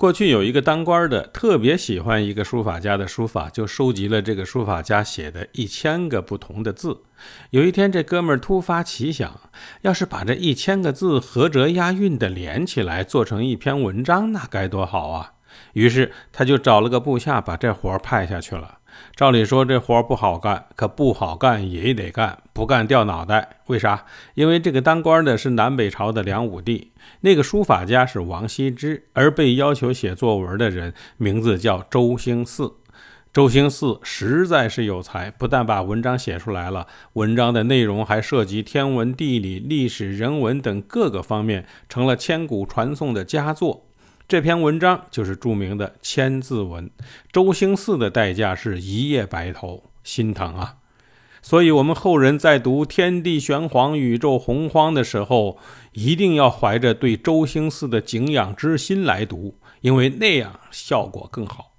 过去有一个当官的特别喜欢一个书法家的书法，就收集了这个书法家写的一千个不同的字。有一天，这哥们儿突发奇想，要是把这一千个字合辙押韵的连起来，做成一篇文章，那该多好啊！于是他就找了个部下，把这活派下去了。照理说这活不好干，可不好干也得干，不干掉脑袋。为啥？因为这个当官的是南北朝的梁武帝，那个书法家是王羲之，而被要求写作文的人名字叫周兴嗣。周兴嗣实在是有才，不但把文章写出来了，文章的内容还涉及天文、地理、历史、人文等各个方面，成了千古传颂的佳作。这篇文章就是著名的《千字文》，周兴嗣的代价是一夜白头，心疼啊！所以，我们后人在读“天地玄黄，宇宙洪荒”的时候，一定要怀着对周兴嗣的敬仰之心来读，因为那样效果更好。